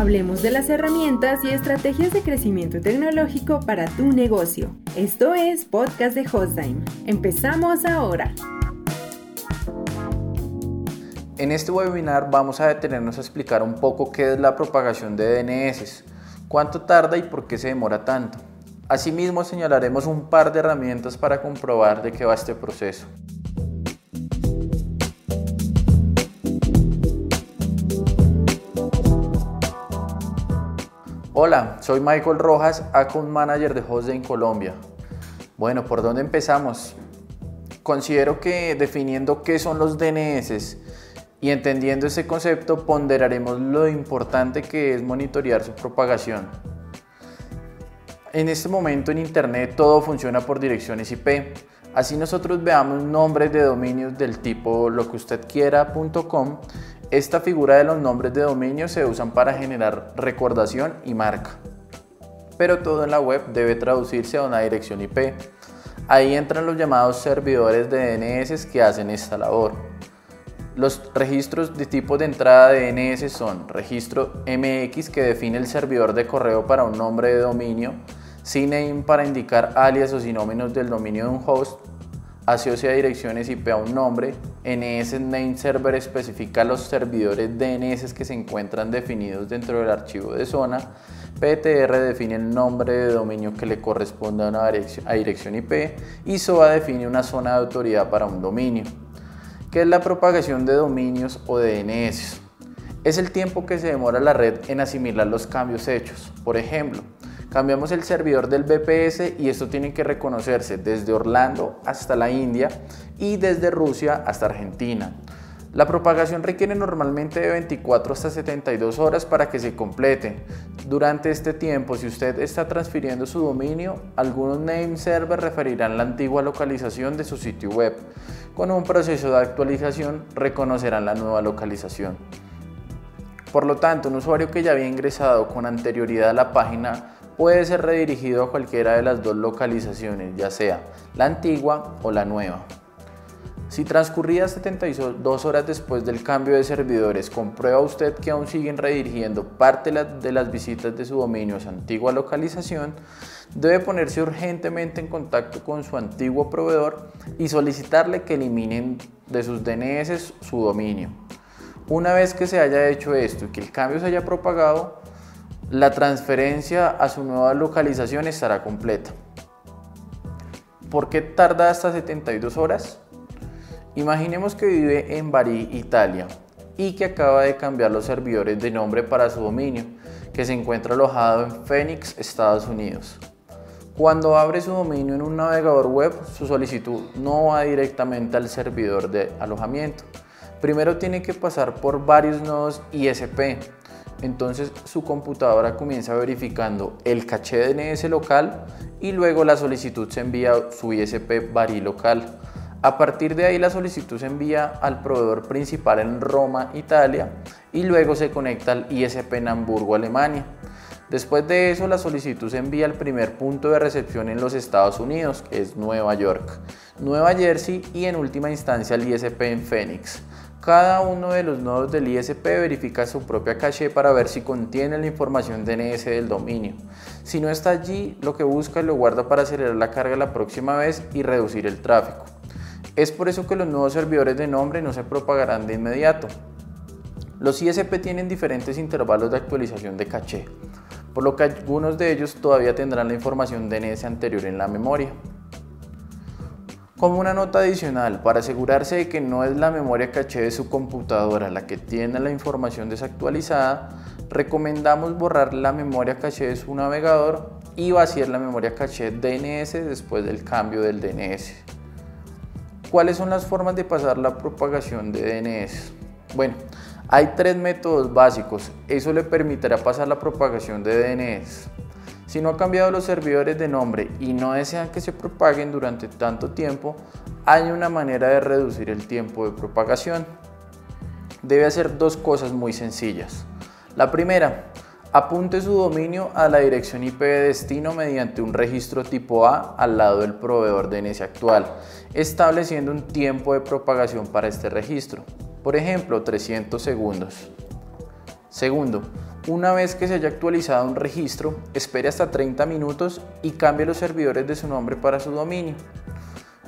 Hablemos de las herramientas y estrategias de crecimiento tecnológico para tu negocio. Esto es Podcast de Hostime. Empezamos ahora. En este webinar vamos a detenernos a explicar un poco qué es la propagación de DNS, cuánto tarda y por qué se demora tanto. Asimismo señalaremos un par de herramientas para comprobar de qué va este proceso. Hola, soy Michael Rojas, Account Manager de Hostday Colombia. Bueno, ¿por dónde empezamos? Considero que definiendo qué son los DNS y entendiendo ese concepto ponderaremos lo importante que es monitorear su propagación. En este momento en Internet todo funciona por direcciones IP. Así nosotros veamos nombres de dominios del tipo lo que usted quiera.com. Esta figura de los nombres de dominio se usan para generar recordación y marca. Pero todo en la web debe traducirse a una dirección IP. Ahí entran los llamados servidores de DNS que hacen esta labor. Los registros de tipo de entrada de DNS son registro MX que define el servidor de correo para un nombre de dominio, CNAME para indicar alias o sinónimos del dominio de un host, asocia direcciones IP a un nombre, NS Name Server especifica los servidores DNS que se encuentran definidos dentro del archivo de zona, PTR define el nombre de dominio que le corresponde a una dirección IP y SOA define una zona de autoridad para un dominio. ¿Qué es la propagación de dominios o DNS? Es el tiempo que se demora la red en asimilar los cambios hechos. Por ejemplo, cambiamos el servidor del BPS y esto tiene que reconocerse desde Orlando hasta la India y desde Rusia hasta Argentina. La propagación requiere normalmente de 24 hasta 72 horas para que se complete. Durante este tiempo, si usted está transfiriendo su dominio, algunos name servers referirán la antigua localización de su sitio web. Con un proceso de actualización reconocerán la nueva localización. Por lo tanto, un usuario que ya había ingresado con anterioridad a la página puede ser redirigido a cualquiera de las dos localizaciones, ya sea la antigua o la nueva. Si transcurridas 72 horas después del cambio de servidores comprueba usted que aún siguen redirigiendo parte de las visitas de su dominio a su antigua localización, debe ponerse urgentemente en contacto con su antiguo proveedor y solicitarle que eliminen de sus DNS su dominio. Una vez que se haya hecho esto y que el cambio se haya propagado, la transferencia a su nueva localización estará completa. ¿Por qué tarda hasta 72 horas? Imaginemos que vive en Bari, Italia, y que acaba de cambiar los servidores de nombre para su dominio, que se encuentra alojado en Phoenix, Estados Unidos. Cuando abre su dominio en un navegador web, su solicitud no va directamente al servidor de alojamiento. Primero tiene que pasar por varios nodos ISP. Entonces su computadora comienza verificando el caché DNS local y luego la solicitud se envía a su ISP Bari local. A partir de ahí la solicitud se envía al proveedor principal en Roma, Italia, y luego se conecta al ISP en Hamburgo, Alemania. Después de eso la solicitud se envía al primer punto de recepción en los Estados Unidos, que es Nueva York, Nueva Jersey y en última instancia al ISP en Phoenix. Cada uno de los nodos del ISP verifica su propia caché para ver si contiene la información DNS del dominio. Si no está allí, lo que busca lo guarda para acelerar la carga la próxima vez y reducir el tráfico. Es por eso que los nuevos servidores de nombre no se propagarán de inmediato. Los ISP tienen diferentes intervalos de actualización de caché, por lo que algunos de ellos todavía tendrán la información DNS anterior en la memoria. Como una nota adicional, para asegurarse de que no es la memoria caché de su computadora la que tiene la información desactualizada, recomendamos borrar la memoria caché de su navegador y vaciar la memoria caché DNS después del cambio del DNS. ¿Cuáles son las formas de pasar la propagación de DNS? Bueno, hay tres métodos básicos. Eso le permitirá pasar la propagación de DNS. Si no ha cambiado los servidores de nombre y no desean que se propaguen durante tanto tiempo, hay una manera de reducir el tiempo de propagación. Debe hacer dos cosas muy sencillas. La primera, Apunte su dominio a la dirección IP de destino mediante un registro tipo A al lado del proveedor DNS actual, estableciendo un tiempo de propagación para este registro, por ejemplo 300 segundos. Segundo, Una vez que se haya actualizado un registro, espere hasta 30 minutos y cambie los servidores de su nombre para su dominio.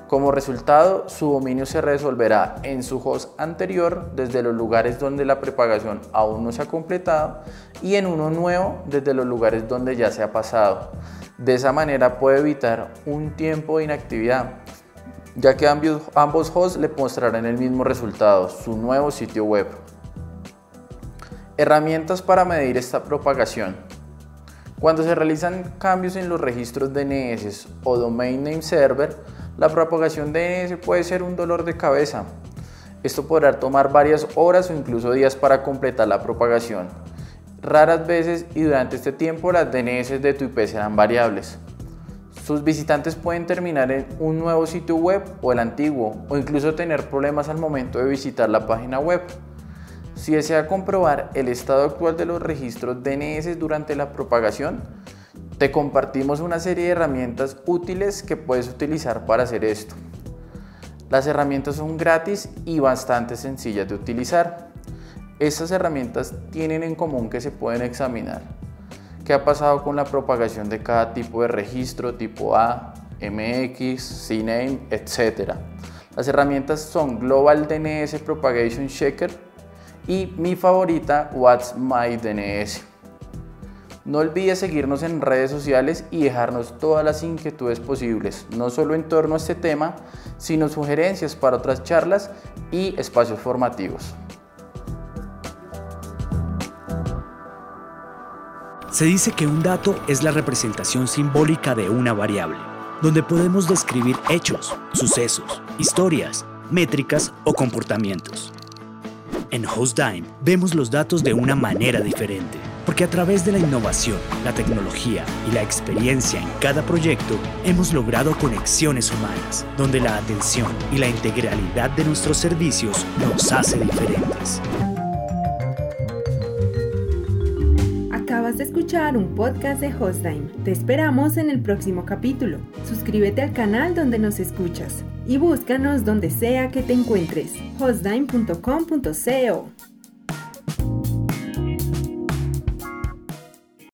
Como resultado, su dominio se resolverá en su host anterior desde los lugares donde la prepagación aún no se ha completado y en uno nuevo desde los lugares donde ya se ha pasado. De esa manera puede evitar un tiempo de inactividad, ya que ambos hosts le mostrarán el mismo resultado, su nuevo sitio web. Herramientas para medir esta propagación. Cuando se realizan cambios en los registros DNS o Domain Name Server, la propagación DNS puede ser un dolor de cabeza. Esto podrá tomar varias horas o incluso días para completar la propagación. Raras veces y durante este tiempo las DNS de tu IP serán variables. Sus visitantes pueden terminar en un nuevo sitio web o el antiguo o incluso tener problemas al momento de visitar la página web. Si desea comprobar el estado actual de los registros DNS durante la propagación, te compartimos una serie de herramientas útiles que puedes utilizar para hacer esto. Las herramientas son gratis y bastante sencillas de utilizar. Estas herramientas tienen en común que se pueden examinar qué ha pasado con la propagación de cada tipo de registro, tipo A, MX, CNAME, etc. Las herramientas son Global DNS Propagation Checker y mi favorita, What's My DNS. No olvides seguirnos en redes sociales y dejarnos todas las inquietudes posibles, no solo en torno a este tema, sino sugerencias para otras charlas y espacios formativos. Se dice que un dato es la representación simbólica de una variable, donde podemos describir hechos, sucesos, historias, métricas o comportamientos. En HostDime vemos los datos de una manera diferente porque a través de la innovación, la tecnología y la experiencia en cada proyecto hemos logrado conexiones humanas, donde la atención y la integralidad de nuestros servicios nos hace diferentes. Acabas de escuchar un podcast de Hostime. Te esperamos en el próximo capítulo. Suscríbete al canal donde nos escuchas y búscanos donde sea que te encuentres. hostime.com.co